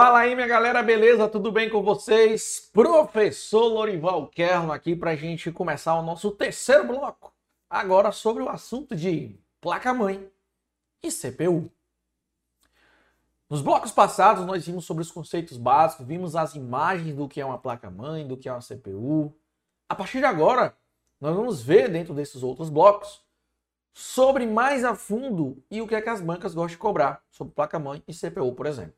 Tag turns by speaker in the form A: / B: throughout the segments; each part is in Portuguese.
A: Fala aí, minha galera, beleza? Tudo bem com vocês? Professor Lorival Kerno aqui para a gente começar o nosso terceiro bloco. Agora sobre o assunto de placa-mãe e CPU. Nos blocos passados nós vimos sobre os conceitos básicos, vimos as imagens do que é uma placa-mãe, do que é uma CPU. A partir de agora, nós vamos ver dentro desses outros blocos sobre mais a fundo e o que é que as bancas gostam de cobrar sobre placa-mãe e CPU, por exemplo.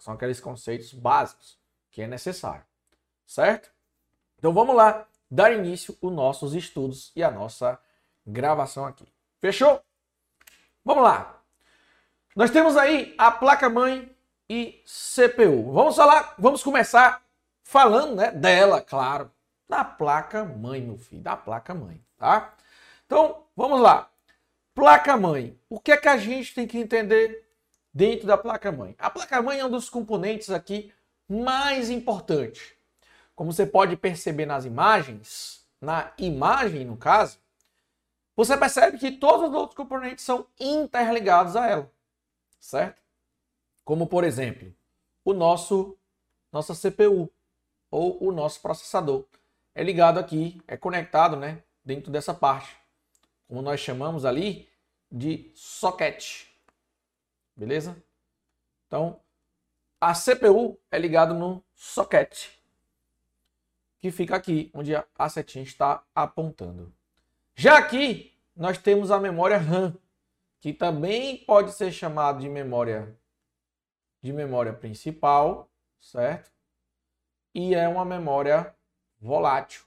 A: São aqueles conceitos básicos que é necessário, certo? Então vamos lá dar início aos nossos estudos e a nossa gravação aqui. Fechou? Vamos lá. Nós temos aí a placa-mãe e CPU. Vamos falar, vamos começar falando, né, dela, claro, da placa-mãe, meu filho, da placa-mãe, tá? Então, vamos lá. Placa-mãe. O que é que a gente tem que entender dentro da placa-mãe? A placa-mãe é um dos componentes aqui mais importantes. Como você pode perceber nas imagens, na imagem no caso, você percebe que todos os outros componentes são interligados a ela, certo? Como por exemplo, o nosso nossa CPU ou o nosso processador é ligado aqui, é conectado, né, dentro dessa parte, como nós chamamos ali de socket. Beleza? Então, a CPU é ligada no socket, que fica aqui, onde a setinha está apontando. Já aqui, nós temos a memória RAM, que também pode ser chamada de memória de memória principal, certo? E é uma memória volátil.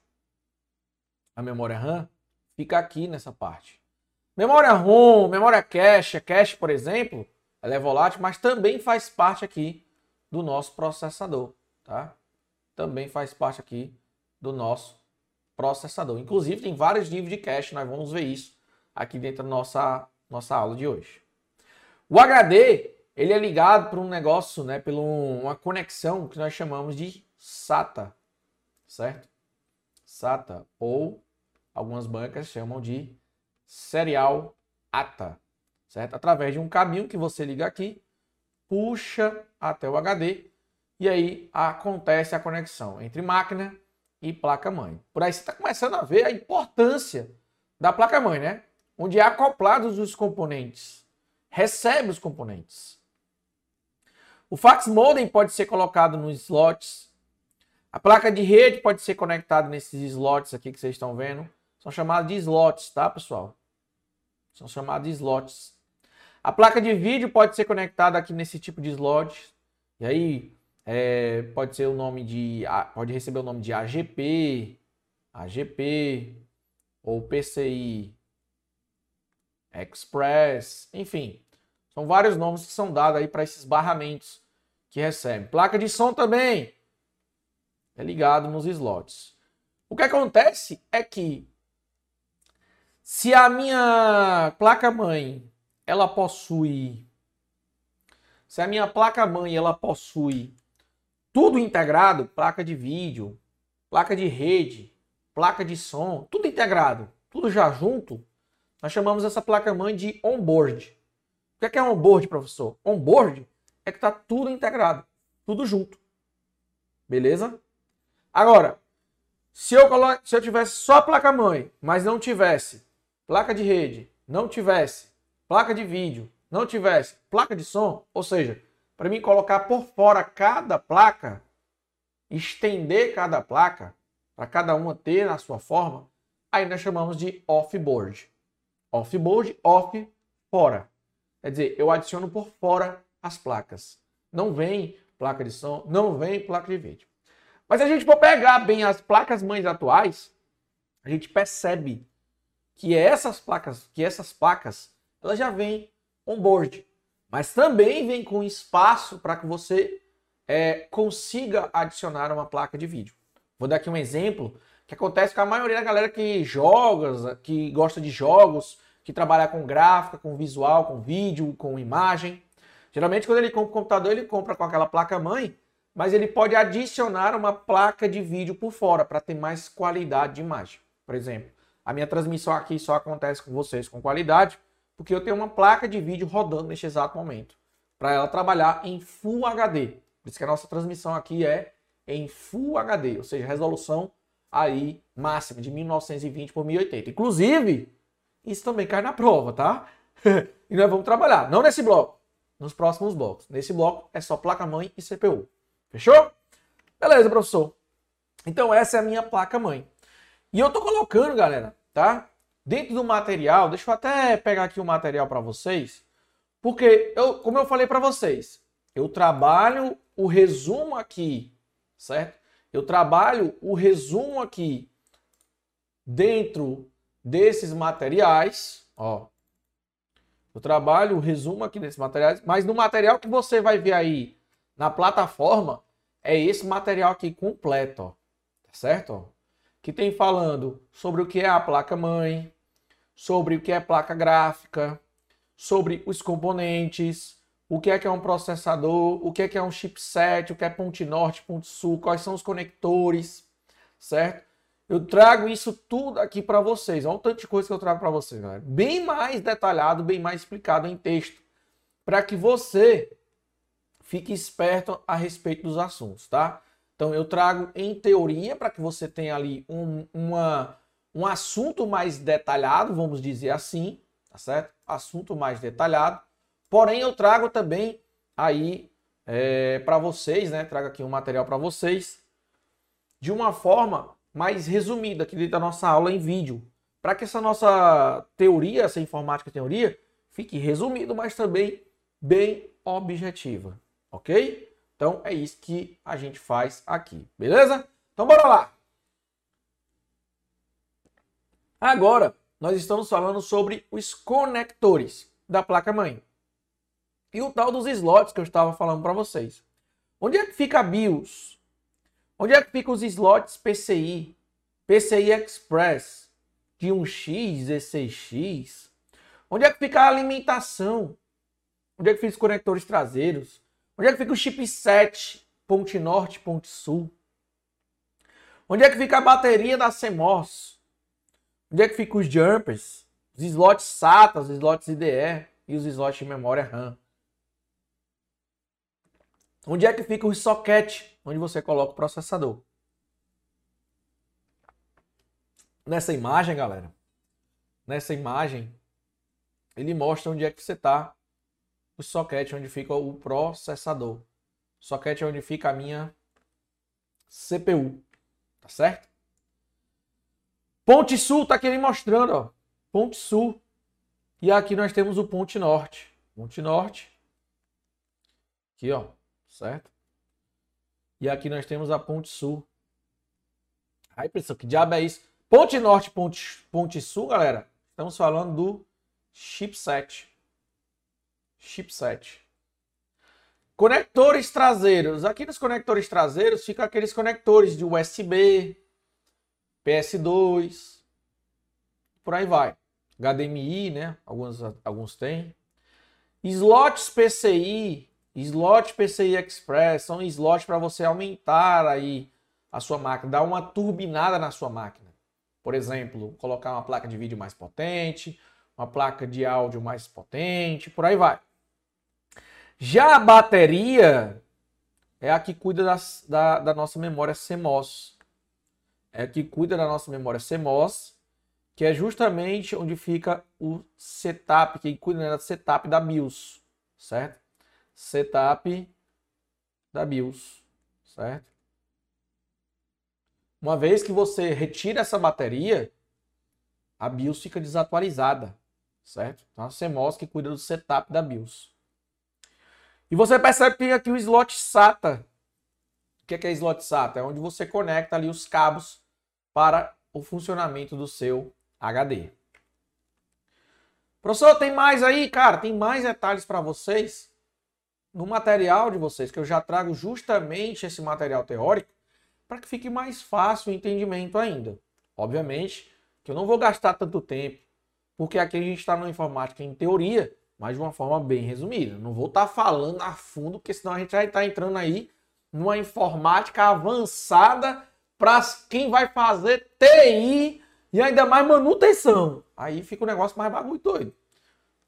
A: A memória RAM fica aqui nessa parte. Memória ROM, memória cache, cache, por exemplo, ela é volátil, mas também faz parte aqui do nosso processador, tá? Também faz parte aqui do nosso processador. Inclusive, tem vários níveis de cache, nós vamos ver isso aqui dentro da nossa, nossa aula de hoje. O HD, ele é ligado por um negócio, né, por uma conexão que nós chamamos de SATA, certo? SATA, ou algumas bancas chamam de serial ATA, certo? Através de um caminho que você liga aqui, puxa até o HD e aí acontece a conexão entre máquina e placa-mãe. Por aí você está começando a ver a importância da placa-mãe, né? Onde é acoplados os componentes, recebe os componentes. O fax modem pode ser colocado nos slots a placa de rede pode ser conectada nesses slots aqui que vocês estão vendo. São chamados de slots, tá, pessoal? São chamados de slots. A placa de vídeo pode ser conectada aqui nesse tipo de slot. E aí é, pode ser o nome de. Pode receber o nome de AGP, AGP ou PCI Express, enfim. São vários nomes que são dados aí para esses barramentos que recebem. Placa de som também é ligado nos slots. O que acontece é que se a minha placa-mãe ela possui se a minha placa-mãe ela possui tudo integrado, placa de vídeo, placa de rede, placa de som, tudo integrado, tudo já junto, nós chamamos essa placa-mãe de onboard. O que é, é onboard, professor? Onboard é que está tudo integrado, tudo junto. Beleza? Agora, se eu, colo... se eu tivesse só placa-mãe, mas não tivesse placa de rede, não tivesse placa de vídeo, não tivesse placa de som, ou seja, para mim colocar por fora cada placa, estender cada placa, para cada uma ter a sua forma, aí nós chamamos de off-board. Off-board, off, fora. Quer dizer, eu adiciono por fora as placas. Não vem placa de som, não vem placa de vídeo. Mas se a gente for pegar bem as placas mães atuais, a gente percebe que essas placas, que essas placas, elas já vêm on-board, mas também vem com espaço para que você é, consiga adicionar uma placa de vídeo. Vou dar aqui um exemplo que acontece com a maioria da galera que joga, que gosta de jogos, que trabalha com gráfica, com visual, com vídeo, com imagem. Geralmente quando ele compra o computador, ele compra com aquela placa mãe mas ele pode adicionar uma placa de vídeo por fora para ter mais qualidade de imagem. Por exemplo, a minha transmissão aqui só acontece com vocês com qualidade porque eu tenho uma placa de vídeo rodando neste exato momento para ela trabalhar em Full HD. Por isso que a nossa transmissão aqui é em Full HD, ou seja, resolução aí máxima de 1920 por 1080. Inclusive, isso também cai na prova, tá? e nós vamos trabalhar, não nesse bloco, nos próximos blocos. Nesse bloco é só placa-mãe e CPU. Fechou? Beleza, professor. Então essa é a minha placa-mãe. E eu tô colocando, galera, tá? Dentro do material, deixa eu até pegar aqui o material para vocês, porque eu, como eu falei para vocês, eu trabalho o resumo aqui, certo? Eu trabalho o resumo aqui dentro desses materiais, ó. Eu trabalho o resumo aqui desses materiais, mas no material que você vai ver aí na plataforma é esse material aqui completo, ó. Tá certo? Ó. Que tem falando sobre o que é a placa mãe, sobre o que é placa gráfica, sobre os componentes, o que é que é um processador, o que é que é um chipset, o que é ponte norte, ponte sul, quais são os conectores, certo? Eu trago isso tudo aqui para vocês. Olha o tanto de coisa que eu trago para vocês, galera. Bem mais detalhado, bem mais explicado em texto, para que você fique esperto a respeito dos assuntos, tá? Então eu trago em teoria para que você tenha ali um, uma, um assunto mais detalhado, vamos dizer assim, tá certo? Assunto mais detalhado. Porém eu trago também aí é, para vocês, né? Trago aqui um material para vocês de uma forma mais resumida aqui dentro da nossa aula em vídeo, para que essa nossa teoria, essa informática teoria, fique resumido, mas também bem objetiva, ok? Então é isso que a gente faz aqui, beleza? Então bora lá. Agora nós estamos falando sobre os conectores da placa mãe e o tal dos slots que eu estava falando para vocês. Onde é que fica a BIOS? Onde é que ficam os slots PCI, PCI Express, de 1x, 16x? Onde é que fica a alimentação? Onde é que ficam os conectores traseiros? Onde é que fica o chipset ponte norte, ponte sul? Onde é que fica a bateria da CMOS? Onde é que ficam os jumpers? Os slots SATA, os slots IDE e os slots de memória RAM? Onde é que fica o socket, onde você coloca o processador? Nessa imagem, galera, nessa imagem, ele mostra onde é que você está, o socket, onde fica o processador. Socket é onde fica a minha CPU, tá certo? Ponte Sul tá aqui me mostrando, ó. Ponte Sul. E aqui nós temos o Ponte Norte. Ponte Norte. Aqui, ó certo? E aqui nós temos a Ponte Sul. Aí, pessoal, que diabo é isso? Ponte Norte, Ponte, Ponte Sul, galera. Estamos falando do chipset. Chipset. Conectores traseiros. Aqui nos conectores traseiros ficam aqueles conectores de USB, PS2, por aí vai. HDMI, né? Alguns, alguns têm. Slots PCI, Slot PCI Express são slots para você aumentar aí a sua máquina, dar uma turbinada na sua máquina. Por exemplo, colocar uma placa de vídeo mais potente, uma placa de áudio mais potente, por aí vai. Já a bateria é a que cuida das, da, da nossa memória CMOS. É que cuida da nossa memória CMOS, que é justamente onde fica o setup, que cuida né, do setup da BIOS, certo? setup da BIOS, certo? Uma vez que você retira essa bateria, a BIOS fica desatualizada, certo? Então a CMOS que cuida do setup da BIOS. E você percebe que tem aqui o slot SATA. O que é, que é slot SATA? É onde você conecta ali os cabos para o funcionamento do seu HD. Professor, tem mais aí? Cara, tem mais detalhes para vocês no material de vocês, que eu já trago justamente esse material teórico, para que fique mais fácil o entendimento ainda. Obviamente que eu não vou gastar tanto tempo, porque aqui a gente está na informática em teoria, mas de uma forma bem resumida. Não vou estar tá falando a fundo, porque senão a gente vai estar tá entrando aí numa informática avançada para quem vai fazer TI e ainda mais manutenção. Aí fica o negócio mais bagulho doido.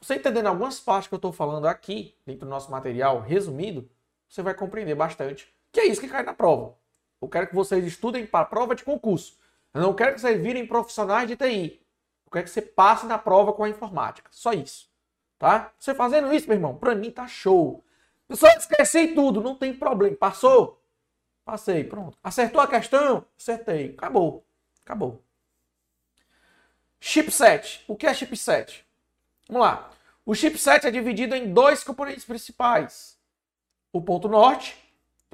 A: Você entendendo algumas partes que eu estou falando aqui, dentro do nosso material resumido, você vai compreender bastante. Que é isso que cai na prova. Eu quero que vocês estudem para a prova de concurso. Eu não quero que vocês virem profissionais de TI. Eu quero que você passe na prova com a informática. Só isso. Tá? Você fazendo isso, meu irmão, para mim tá show. Pessoal, esqueci tudo, não tem problema. Passou? Passei, pronto. Acertou a questão? Acertei. Acabou. Acabou. Chipset. O que é chipset? Vamos lá. O chipset é dividido em dois componentes principais. O ponto norte,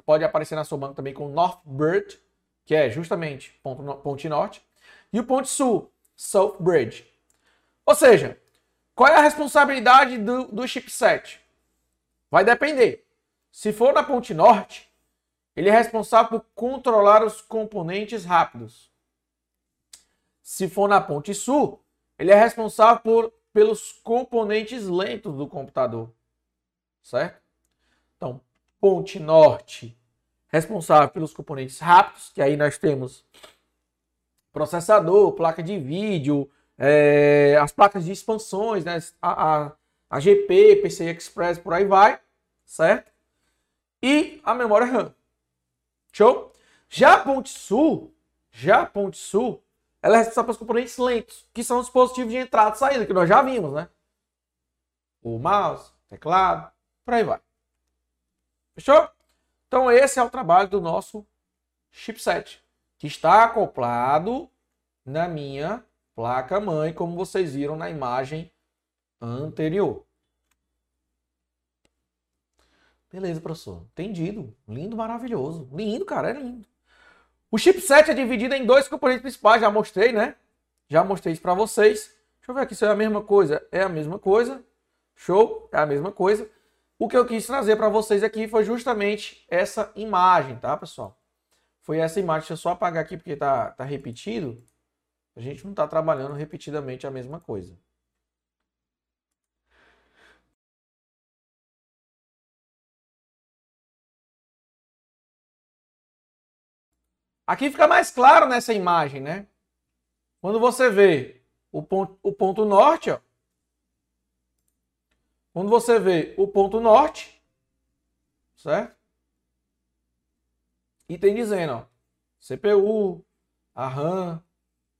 A: pode aparecer na sua banca também com North Bird, que é justamente ponto, ponte norte, e o ponto sul, South Bridge. Ou seja, qual é a responsabilidade do, do chipset? Vai depender. Se for na ponte norte, ele é responsável por controlar os componentes rápidos. Se for na ponte sul, ele é responsável por, pelos componentes lentos do computador. Certo? Então, ponte norte, responsável pelos componentes rápidos, que aí nós temos processador, placa de vídeo, é, as placas de expansões, né? a, a, a GP, PCI Express, por aí vai, certo? E a memória RAM. Show? Já a ponte sul, já a ponte sul, ela é responsável pelos componentes lentos, que são os dispositivos de entrada e saída, que nós já vimos, né? O mouse, teclado, por aí vai. Fechou? Então esse é o trabalho do nosso chipset, que está acoplado na minha placa-mãe, como vocês viram na imagem anterior. Beleza, professor. Entendido. Lindo, maravilhoso. Lindo, cara, é lindo. O chipset é dividido em dois componentes principais, já mostrei, né? Já mostrei isso para vocês. Deixa eu ver aqui se é a mesma coisa. É a mesma coisa. Show? É a mesma coisa. O que eu quis trazer para vocês aqui foi justamente essa imagem, tá, pessoal? Foi essa imagem. Deixa eu só apagar aqui porque tá, tá repetido. A gente não está trabalhando repetidamente a mesma coisa. Aqui fica mais claro nessa imagem, né? Quando você vê o ponto, o ponto norte, ó. Quando você vê o ponto norte, certo? E tem dizendo, ó, CPU, a RAM,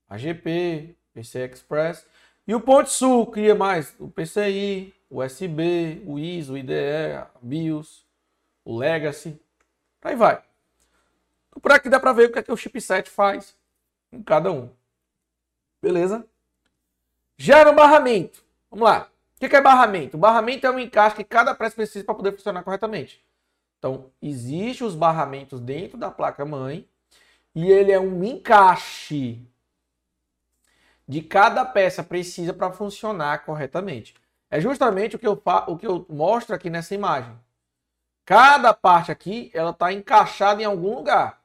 A: a GP, PCI Express. E o ponto sul cria mais o PCI, o USB, o ISO, o IDE, a BIOS, o Legacy. Aí vai. Por aqui dá para ver o que, é que o chipset faz em cada um. Beleza? Gera um barramento. Vamos lá. O que é barramento? O barramento é um encaixe que cada peça precisa para poder funcionar corretamente. Então, existem os barramentos dentro da placa-mãe e ele é um encaixe de cada peça precisa para funcionar corretamente. É justamente o que, eu, o que eu mostro aqui nessa imagem. Cada parte aqui, ela está encaixada em algum lugar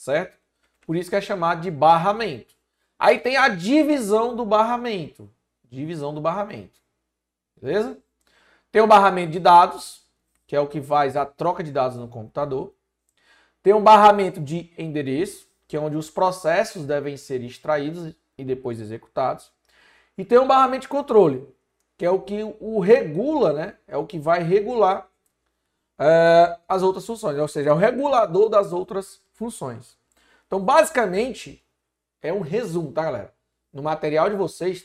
A: certo? Por isso que é chamado de barramento. Aí tem a divisão do barramento. Divisão do barramento. Beleza? Tem o barramento de dados, que é o que faz a troca de dados no computador. Tem um barramento de endereço, que é onde os processos devem ser extraídos e depois executados. E tem um barramento de controle, que é o que o regula, né? É o que vai regular é, as outras funções, ou seja, é o regulador das outras funções. Então, basicamente, é um resumo, tá, galera? No material de vocês,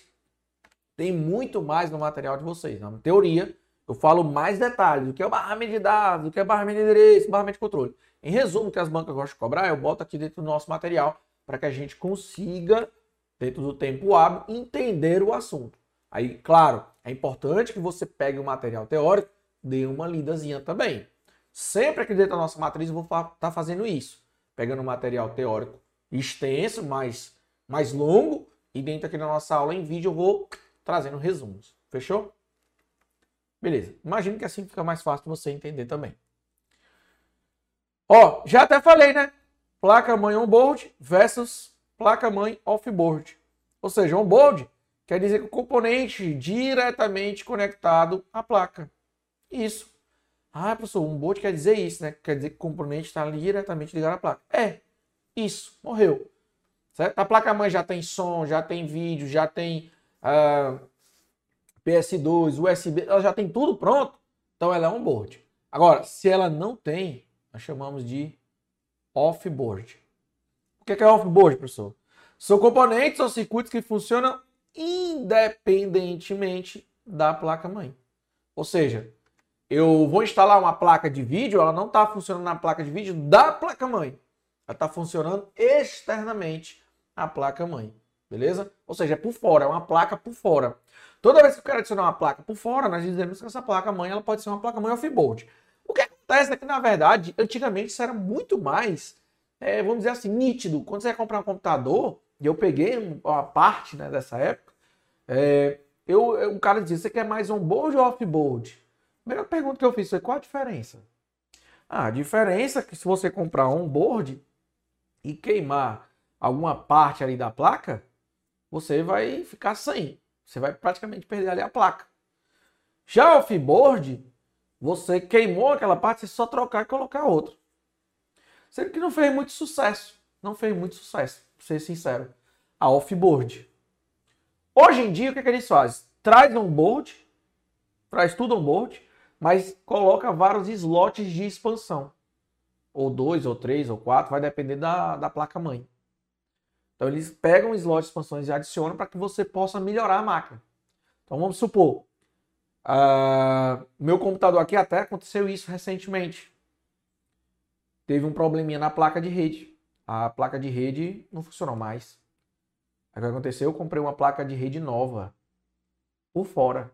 A: tem muito mais no material de vocês. Na teoria, eu falo mais detalhes do que é barramento de dados, do que é barramento de endereço, barramento de controle. Em resumo, o que as bancas gostam de cobrar, eu boto aqui dentro do nosso material para que a gente consiga, dentro do tempo hábil, entender o assunto. Aí, claro, é importante que você pegue o material teórico, dê uma lidazinha também. Sempre aqui dentro da nossa matriz eu vou estar tá fazendo isso pegando material teórico extenso, mais, mais longo, e dentro aqui da nossa aula em vídeo eu vou trazendo resumos. Fechou? Beleza. Imagino que assim fica mais fácil você entender também. Ó, já até falei, né? Placa-mãe on-board versus placa-mãe off-board. Ou seja, on-board quer dizer que o componente diretamente conectado à placa. Isso. Ah, professor, um boot quer dizer isso, né? Quer dizer que o componente está diretamente ligado à placa. É, isso, morreu. Certo? A placa-mãe já tem som, já tem vídeo, já tem uh, ah, PS2, USB, ela já tem tudo pronto. Então ela é um board. Agora, se ela não tem, nós chamamos de off-board. O que é off-board, professor? São componentes ou circuitos que funcionam independentemente da placa-mãe. Ou seja, eu vou instalar uma placa de vídeo, ela não está funcionando na placa de vídeo da placa-mãe. Ela está funcionando externamente a placa-mãe. Beleza? Ou seja, é por fora, é uma placa por fora. Toda vez que eu quero adicionar uma placa por fora, nós dizemos que essa placa-mãe ela pode ser uma placa-mãe off-board. O que acontece é que, na verdade, antigamente isso era muito mais, é, vamos dizer assim, nítido. Quando você ia comprar um computador, e eu peguei uma parte né, dessa época, é, eu, um cara dizia, você quer mais on-board ou off-board? Primeira pergunta que eu fiz foi, qual a diferença? Ah, a diferença é que se você comprar on-board e queimar alguma parte ali da placa, você vai ficar sem. Você vai praticamente perder ali a placa. Já off-board, você queimou aquela parte, você só trocar e colocar outra. Sendo que não fez muito sucesso. Não fez muito sucesso, pra ser sincero. A off-board. Hoje em dia, o que, é que eles fazem? Traz on-board, traz tudo on-board, mas coloca vários slots de expansão. Ou dois, ou três, ou quatro, vai depender da, da placa-mãe. Então eles pegam slots de expansões e adicionam para que você possa melhorar a máquina. Então vamos supor, Uh, meu computador aqui até aconteceu isso recentemente. Teve um probleminha na placa de rede. A placa de rede não funcionou mais. Aí o que aconteceu? Eu comprei uma placa de rede nova por fora.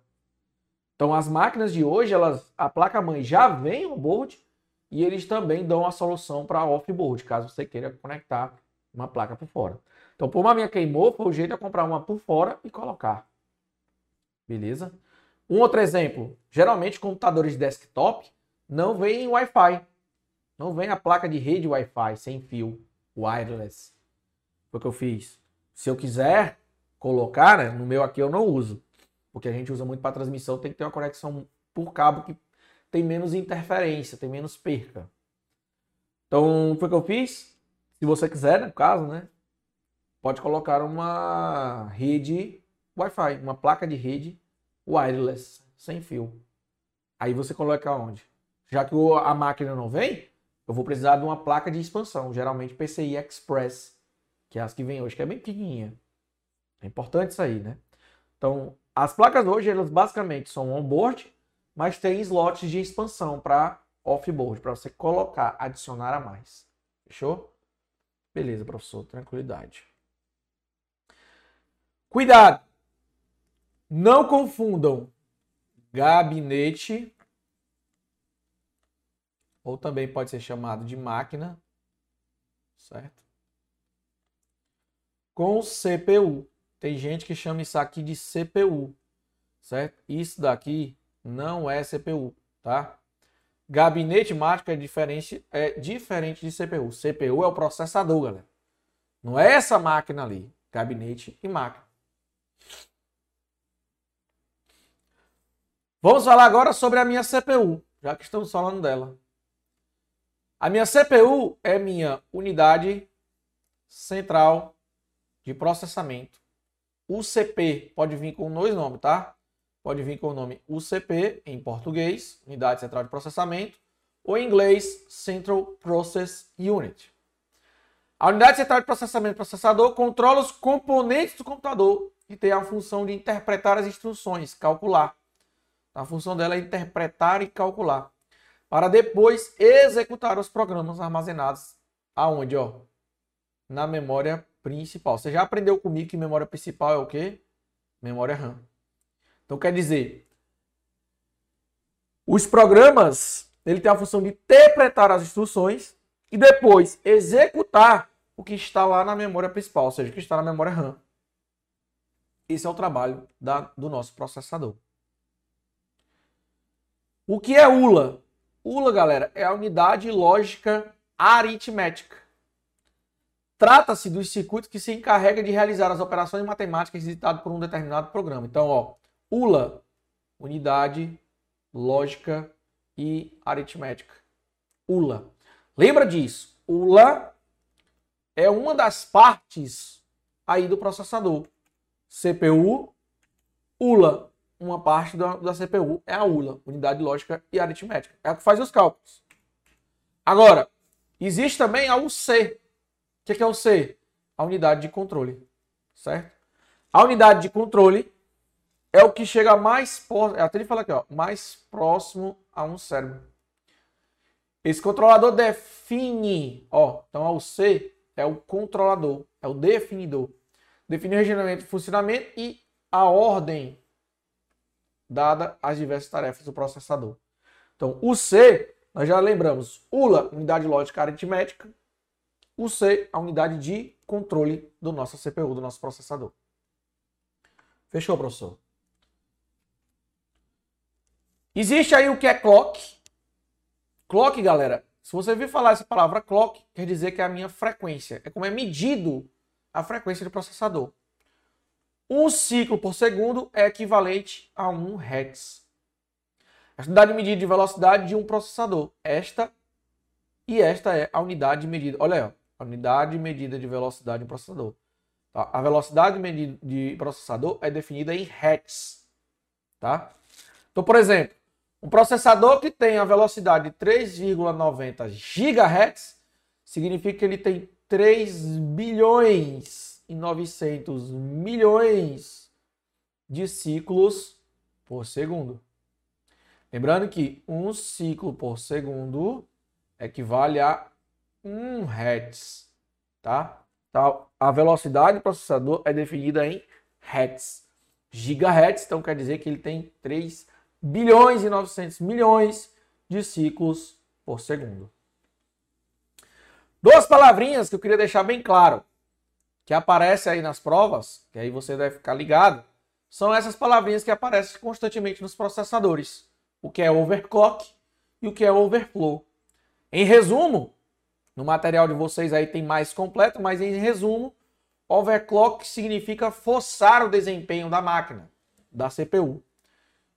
A: Então as máquinas de hoje, elas, a placa mãe já vem on-board e eles também dão a solução para off-board, caso você queira conectar uma placa por fora. Então, por uma minha queimou, foi o jeito de comprar uma por fora e colocar. Beleza? Um outro exemplo, geralmente computadores de desktop não vêm Wi-Fi. Não vem a placa de rede Wi-Fi sem fio, wireless. Foi o que eu fiz. Se eu quiser colocar, né, no meu aqui eu não uso, porque a gente usa muito para transmissão, tem que ter uma conexão por cabo que tem menos interferência, tem menos perca. Então, foi o que eu fiz. Se você quiser, no caso, né, pode colocar uma rede Wi-Fi, uma placa de rede wireless, sem fio. Aí você coloca onde? Já que a máquina não vem, eu vou precisar de uma placa de expansão, geralmente PCI Express, que é as que vem hoje, que é bem pequenininha. É importante isso aí, né? Então, as placas hoje, elas basicamente são on-board, mas tem slots de expansão para off-board, para você colocar, adicionar a mais. Fechou? Beleza, professor, tranquilidade. Cuidado! Não confundam gabinete, ou também pode ser chamado de máquina, certo? Com CPU. Tem gente que chama isso aqui de CPU, certo? Isso daqui não é CPU, tá? Gabinete mágico é diferente, é diferente de CPU. CPU é o processador, galera. Não é essa máquina ali. Gabinete e máquina. Vamos falar agora sobre a minha CPU, já que estamos falando dela. A minha CPU é minha unidade central de processamento. UCP pode vir com dois nomes, tá? Pode vir com o nome UCP em português, Unidade Central de Processamento, ou em inglês Central Process Unit. A unidade central de processamento processador controla os componentes do computador e tem a função de interpretar as instruções, calcular a função dela é interpretar e calcular, para depois executar os programas armazenados aonde, ó? Na memória principal. Você já aprendeu comigo que memória principal é o quê? Memória RAM. Então quer dizer, os programas, ele tem a função de interpretar as instruções e depois executar o que está lá na memória principal, ou seja, o que está na memória RAM. Esse é o trabalho da, do nosso processador. O que é ULA? ULA, galera, é a unidade lógica aritmética. Trata-se dos circuitos que se encarrega de realizar as operações matemáticas executadas por um determinado programa. Então, ó, ULA, unidade lógica e aritmética. ULA. Lembra disso? ULA é uma das partes aí do processador. CPU, ULA, uma parte da, da CPU é a ULA, Unidade Lógica e Aritmética. É a que faz os cálculos. Agora, existe também a UC. O que é o C? A unidade de controle. Certo? A unidade de controle é o que chega mais próximo, até ele fala aqui, ó, mais próximo a um cérebro. Esse controlador define, ó, então o C é o controlador, é o definidor. Define o regionamento, funcionamento e a ordem dada às diversas tarefas do processador. Então, o C, nós já lembramos, ULA, unidade lógica aritmética, o C, a unidade de controle do nosso CPU, do nosso processador. Fechou, professor? Existe aí o que é clock. Clock, galera, se você vir falar essa palavra clock, quer dizer que é a minha frequência. É como é medido a frequência do processador. Um ciclo por segundo é equivalente a 1 Hz. A unidade de medida de velocidade de um processador. Esta e esta é a unidade de medida. Olha aí, ó, unidade de medida de velocidade de um processador. Tá? A velocidade de medida de processador é definida em Hz. Tá? Então, por exemplo, um processador que tem a velocidade de 3,90 GHz significa que ele tem 3 bilhões e 900 milhões de ciclos por segundo. Lembrando que um ciclo por segundo equivale a 1 Hz, tá? Então, a velocidade do processador é definida em Hz. Gigahertz, então quer dizer que ele tem 3 bilhões e 900 milhões de ciclos por segundo. Duas palavrinhas que eu queria deixar bem claro, que aparece aí nas provas, que aí você deve ficar ligado, são essas palavrinhas que aparecem constantemente nos processadores. O que é overclock e o que é overflow. Em resumo, no material de vocês aí tem mais completo, mas em resumo, overclock significa forçar o desempenho da máquina, da CPU.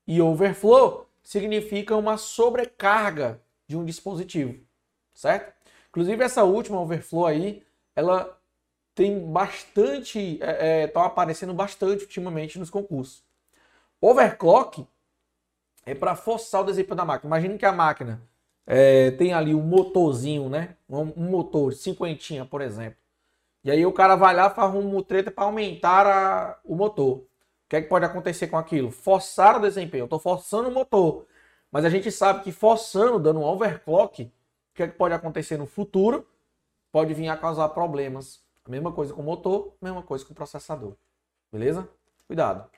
A: E overflow significa uma sobrecarga de um dispositivo, certo? Inclusive essa última overflow aí, ela tem bastante, está é, é, tá aparecendo bastante ultimamente nos concursos. Overclock é para forçar o desempenho da máquina. Imagine que a máquina é, tem ali um motorzinho, né? Um, um, motor, cinquentinha, por exemplo. E aí o cara vai lá, faz um mutreta para aumentar a, o motor que é que pode acontecer com aquilo? Forçar o desempenho. Eu estou forçando o motor. Mas a gente sabe que forçando, dando um overclock, o que é que pode acontecer no futuro? Pode vir a causar problemas. A mesma coisa com o motor, mesma coisa com o processador. Beleza? Cuidado.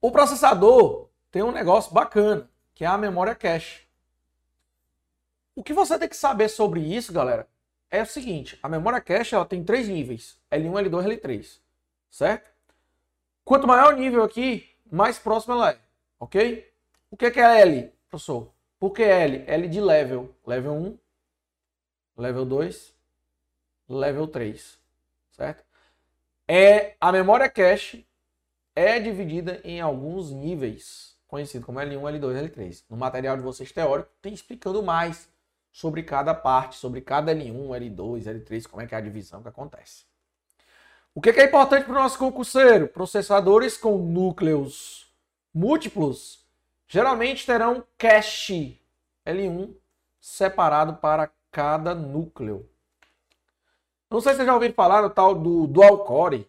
A: O processador tem um negócio bacana, que é a memória cache. O que você tem que saber sobre isso, galera, é o seguinte, a memória cache ela tem três níveis, L1, L2, L3, certo? Quanto maior o nível aqui, mais próximo ela é, ok? O que é, L, professor? Por que L? L de level, level 1, level 2, level 3, certo? É, a memória cache é dividida em alguns níveis, conhecido como L1, L2, L3. No material de vocês teórico tem explicando mais sobre cada parte, sobre cada L1, L2, L3, como é que é a divisão que acontece. O que é importante para o nosso concurseiro? Processadores com núcleos múltiplos geralmente terão cache L1 separado para cada núcleo. Não sei se você já ouviu falar no tal do Dual Core,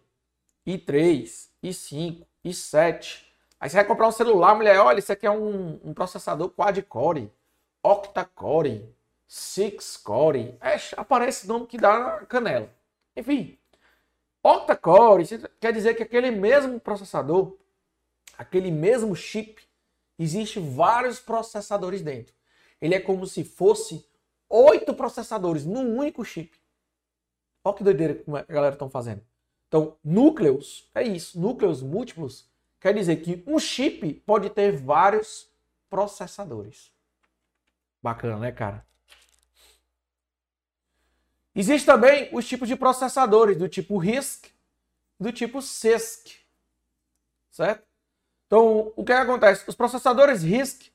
A: i3, i5, i7. Aí você vai comprar um celular, mulher, olha, isso aqui é um, um processador quad-core, octa-core, Six Core. É, aparece nome que dá na canela. Enfim, octa-core quer dizer que aquele mesmo processador, aquele mesmo chip, existe vários processadores dentro. Ele é como se fosse oito processadores num único chip. Olha que doideira que a galera estão fazendo. Então, núcleos é isso. Núcleos múltiplos quer dizer que um chip pode ter vários processadores. Bacana, né, cara? Existem também os tipos de processadores, do tipo RISC do tipo CISC. Certo? Então, o que, é que acontece? Os processadores RISC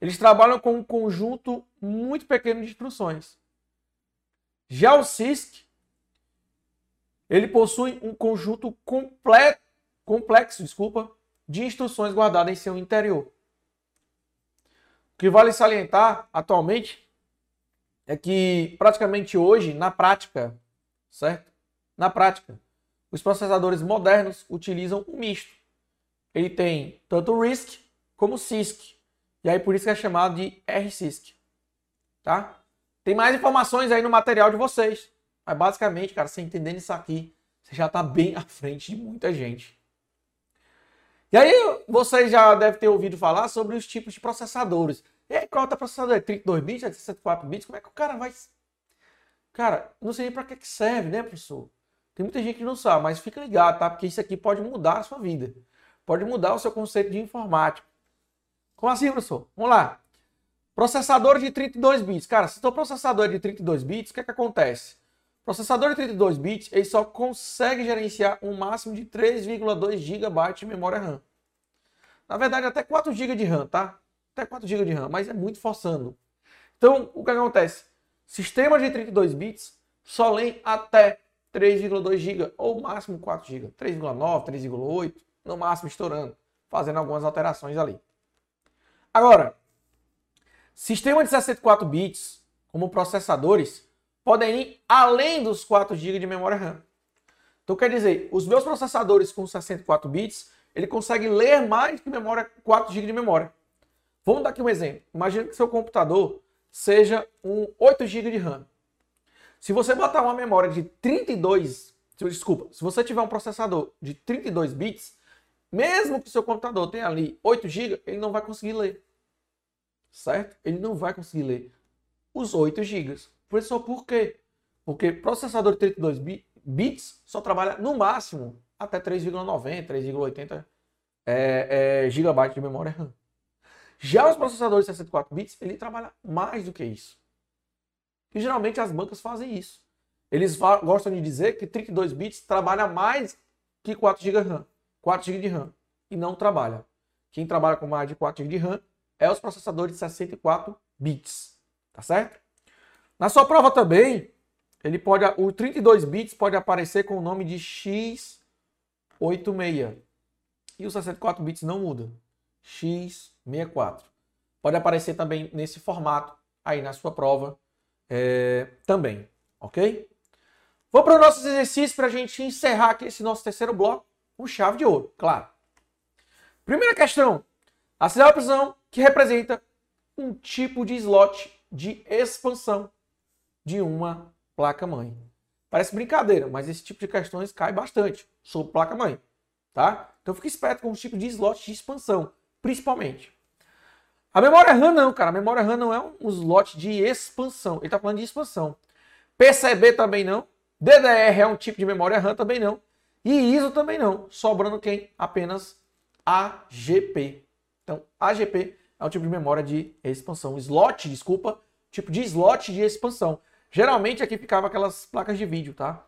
A: eles trabalham com um conjunto muito pequeno de instruções. Já o CISC ele possui um conjunto completo, complexo desculpa, de instruções guardadas em seu interior. O que vale salientar atualmente é que praticamente hoje, na prática, certo? Na prática, os processadores modernos utilizam um misto. Ele tem tanto RISC como CISC. E aí por isso é chamado de RCISC. Tá? Tem mais informações aí no material de vocês. Mas basicamente, cara, você entendendo isso aqui, você já está bem à frente de muita gente. E aí, vocês já devem ter ouvido falar sobre os tipos de processadores. E qual é o processador? É 32 bits? É 64 bits? Como é que o cara vai. Cara, não sei nem para que serve, né, professor? Tem muita gente que não sabe, mas fica ligado, tá? Porque isso aqui pode mudar a sua vida. Pode mudar o seu conceito de informática. Como assim, professor? Vamos lá. Processador de 32 bits. Cara, se o processador é de 32 bits, o que, é que acontece? Processador de 32 bits, ele só consegue gerenciar um máximo de 3,2 GB de memória RAM. Na verdade, até 4 GB de RAM, tá? Até 4 GB de RAM, mas é muito forçando. Então, o que acontece? Sistema de 32 bits só lê até 3,2 GB ou máximo 4 GB. 3,9, 3,8, no máximo estourando, fazendo algumas alterações ali. Agora, sistema de 64 bits, como processadores, podem ir além dos 4 GB de memória RAM. Então quer dizer, os meus processadores com 64 bits, ele consegue ler mais que memória 4 GB de memória. Vamos dar aqui um exemplo. Imagina que seu computador seja um 8 GB de RAM. Se você botar uma memória de 32, desculpa, se você tiver um processador de 32 bits, mesmo que seu computador tenha ali 8 GB, ele não vai conseguir ler. Certo? Ele não vai conseguir ler os 8 GB. Professor, por quê? Porque processador de 32 bits só trabalha no máximo até 3,90, 3,80 é, é, gigabytes de memória RAM. Já os processadores de 64 bits, ele trabalha mais do que isso. E geralmente as bancas fazem isso. Eles gostam de dizer que 32 bits trabalha mais que 4 GB RAM, 4 GB de RAM, e não trabalha. Quem trabalha com mais de 4 GB de RAM é os processadores de 64 bits, tá certo? Na sua prova também, ele pode, o 32 bits pode aparecer com o nome de x86. E o 64 bits não muda. x64. Pode aparecer também nesse formato aí na sua prova é, também, ok? Vou para os nossos exercícios para a gente encerrar aqui esse nosso terceiro bloco com chave de ouro, claro. Primeira questão. A cidade de prisão que representa um tipo de slot de expansão de uma placa-mãe. Parece brincadeira, mas esse tipo de questões cai bastante sobre placa-mãe, tá? Então fique esperto com o tipo de slot de expansão, principalmente. A memória RAM não, cara. A memória RAM não é um slot de expansão. Ele está falando de expansão. PCB também não. DDR é um tipo de memória RAM também não. E ISO também não. Sobrando quem? Apenas AGP. Então, AGP é um tipo de memória de expansão. Slot, desculpa, tipo de slot de expansão. Geralmente aqui ficava aquelas placas de vídeo, tá?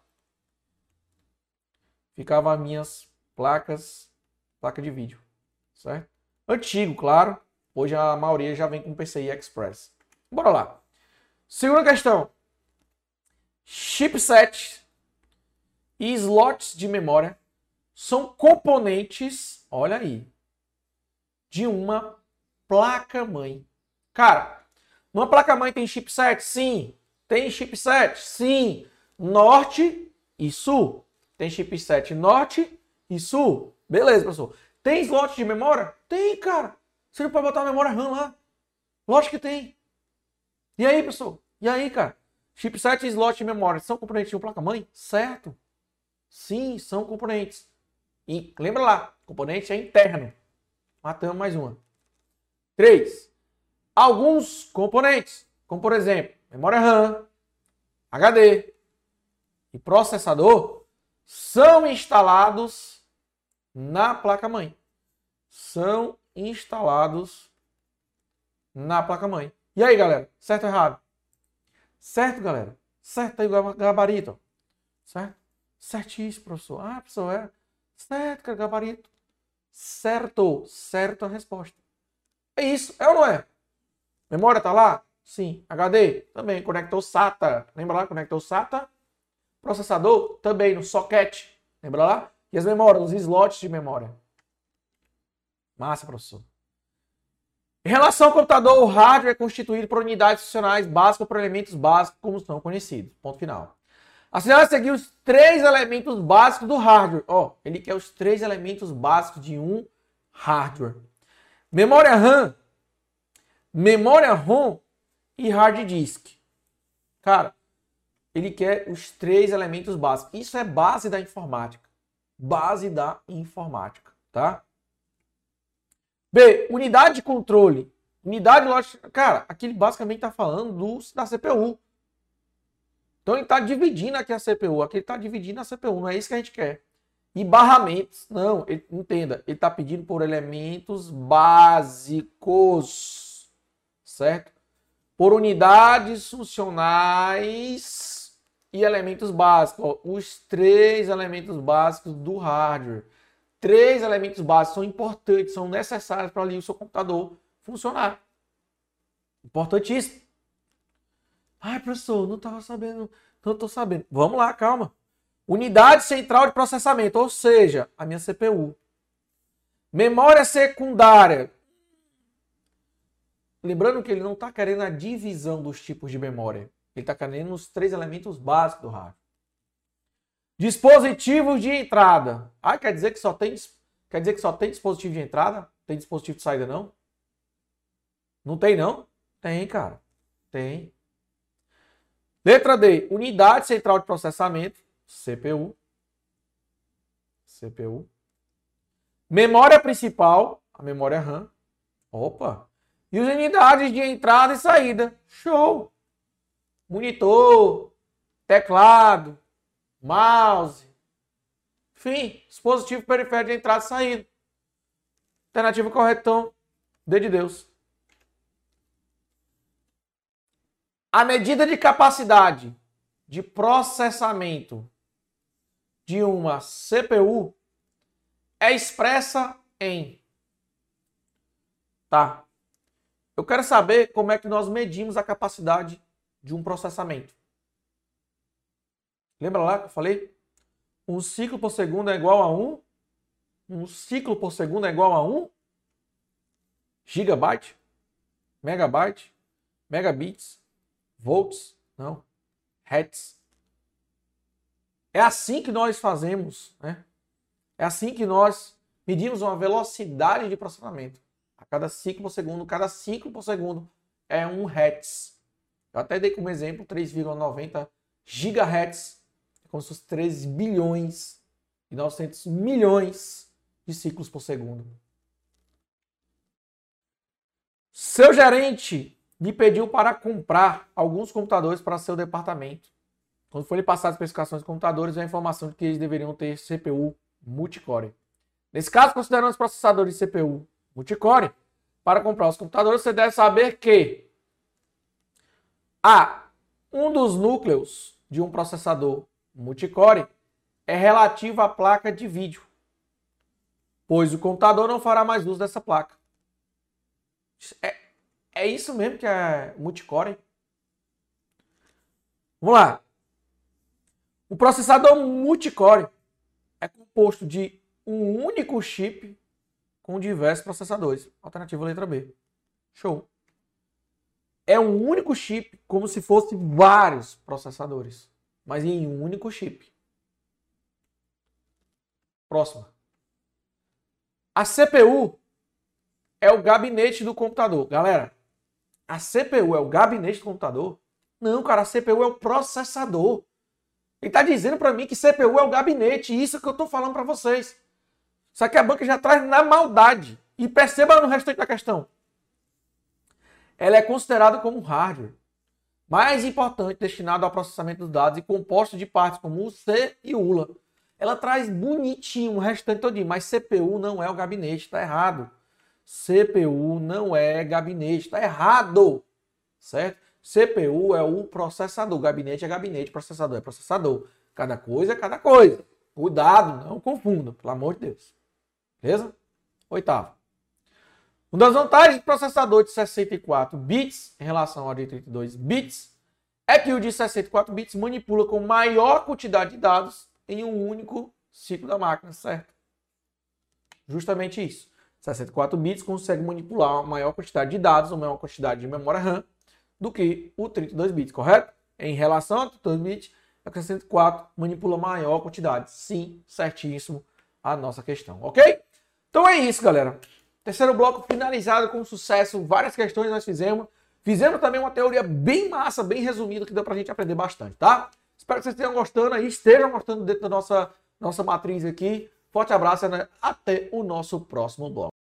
A: Ficava as minhas placas, placa de vídeo, certo? Antigo, claro. Hoje a maioria já vem com PCI Express. Bora lá. Segunda questão. Chipset e slots de memória são componentes, olha aí, de uma placa-mãe. Cara, uma placa-mãe tem chipset? Sim. Tem chipset? Sim. Norte e sul. Tem chipset norte e sul. Beleza, professor. Tem slot de memória? Tem, cara. Você não pode botar a memória RAM lá. Lógico que tem. E aí, professor? E aí, cara? Chipset e slot de memória são componentes de uma placa-mãe? Certo. Sim, são componentes. E lembra lá, componente é interno. Matamos mais uma. Três. Alguns componentes, como por exemplo, memória RAM, HD e processador são instalados na placa-mãe. São instalados na placa-mãe. E aí, galera? Certo ou errado? Certo, galera? Certo aí o gabarito. Certo? Certíssimo, professor. Ah, professor, é. Certo, cara, gabarito. Certo. Certo a resposta. É isso, é ou não é? Memória tá lá? Sim. HD? Também. Conector SATA. Lembra lá? Conector SATA. Processador também no socket. Lembra lá? E as memórias, os slots de memória. Massa, professor. Em relação ao computador, o hardware é constituído por unidades funcionais básicas ou por elementos básicos, como são conhecidos. Ponto final. A senhora seguiu os três elementos básicos do hardware. Ó, oh, ele quer os três elementos básicos de um hardware. Memória RAM, memória ROM e hard disk. Cara, ele quer os três elementos básicos. Isso é base da informática. Base da informática, tá? B, unidade de controle. Unidade lógica. Cara, aqui ele basicamente está falando do, da CPU. Então ele está dividindo aqui a CPU. Aqui ele está dividindo a CPU. Não é isso que a gente quer. E barramentos. Não, ele, entenda. Ele está pedindo por elementos básicos. Certo? Por unidades funcionais e elementos básicos. Os três elementos básicos do hardware três elementos básicos são importantes, são necessários para ali o seu computador funcionar. Importantíssimo. Ai, professor, não estava sabendo, não estou sabendo. Vamos lá, calma. Unidade central de processamento, ou seja, a minha CPU. Memória secundária. Lembrando que ele não está querendo a divisão dos tipos de memória. Ele está querendo os três elementos básicos do hardware. Dispositivos de entrada. Ah, quer dizer que só tem quer dizer que só tem dispositivo de entrada? Tem dispositivo de saída não? Não tem não? Tem, cara. Tem. Letra D, unidade central de processamento, CPU. CPU. Memória principal, a memória RAM. Opa. E as unidades de entrada e saída. Show. Monitor, teclado, mouse, enfim, dispositivo periférico de entrada e saída. Alternativa correta, então, D de Deus. A medida de capacidade de processamento de uma CPU é expressa em. Tá. Eu quero saber como é que nós medimos a capacidade de um processamento. Lembra lá que eu falei? Um ciclo por segundo é igual a 1. Um ciclo por segundo é igual a 1 gigabyte, megabyte, megabits, volts, não, hertz. É assim que nós fazemos, né? É assim que nós medimos uma velocidade de processamento. Cada ciclo por segundo, cada ciclo por segundo é um hertz. Eu até dei como exemplo 3,90 gigahertz como se fosse 13 bilhões e 900 milhões de ciclos por segundo. Seu gerente lhe pediu para comprar alguns computadores para seu departamento. Quando foi lhe passar as especificações de computadores, a informação de que eles deveriam ter CPU multicore. Nesse caso, considerando os processadores de CPU multicore, para comprar os computadores, você deve saber que a um dos núcleos de um processador multicore é relativo à placa de vídeo, pois o computador não fará mais uso dessa placa. É, é isso mesmo que é multicore? Vamos lá. O processador multicore é composto de um único chip com diversos processadores. Alternativa letra B. Show. É um único chip, como se fosse vários processadores mas em um único chip. Próxima. A CPU é o gabinete do computador. Galera, a CPU é o gabinete do computador? Não, cara, a CPU é o processador. Ele está dizendo para mim que CPU é o gabinete. Isso que eu estou falando para vocês. Só que a banca já traz na maldade. E perceba no restante da questão. Ela é considerada como hardware mais importante destinado ao processamento dos dados e composto de partes como o C e o ULA. Ela traz bonitinho o restante todinho, mas CPU não é o gabinete, está errado. CPU não é gabinete, está errado, certo? CPU é o processador, gabinete é gabinete, processador é processador. Cada coisa é cada coisa. Cuidado, não confunda, pelo amor de Deus. Beleza? Oitavo. Uma das vantagens do processador de 64 bits em relação ao de 32 bits é que o de 64 bits manipula com maior quantidade de dados em um único ciclo da máquina, certo? Justamente isso. 64 bits consegue manipular uma maior quantidade de dados, uma maior quantidade de memória RAM do que o 32 bits, correto? Em relação ao 32 bits, o 64 manipula maior quantidade. Sim, certíssimo a nossa questão, ok? Então é isso, galera. Terceiro bloco finalizado com sucesso. Várias questões nós fizemos. Fizemos também uma teoria bem massa, bem resumida, que deu pra gente aprender bastante, tá? Espero que vocês estejam gostando aí, estejam gostando dentro da nossa, nossa matriz aqui. Forte abraço, né? até o nosso próximo bloco.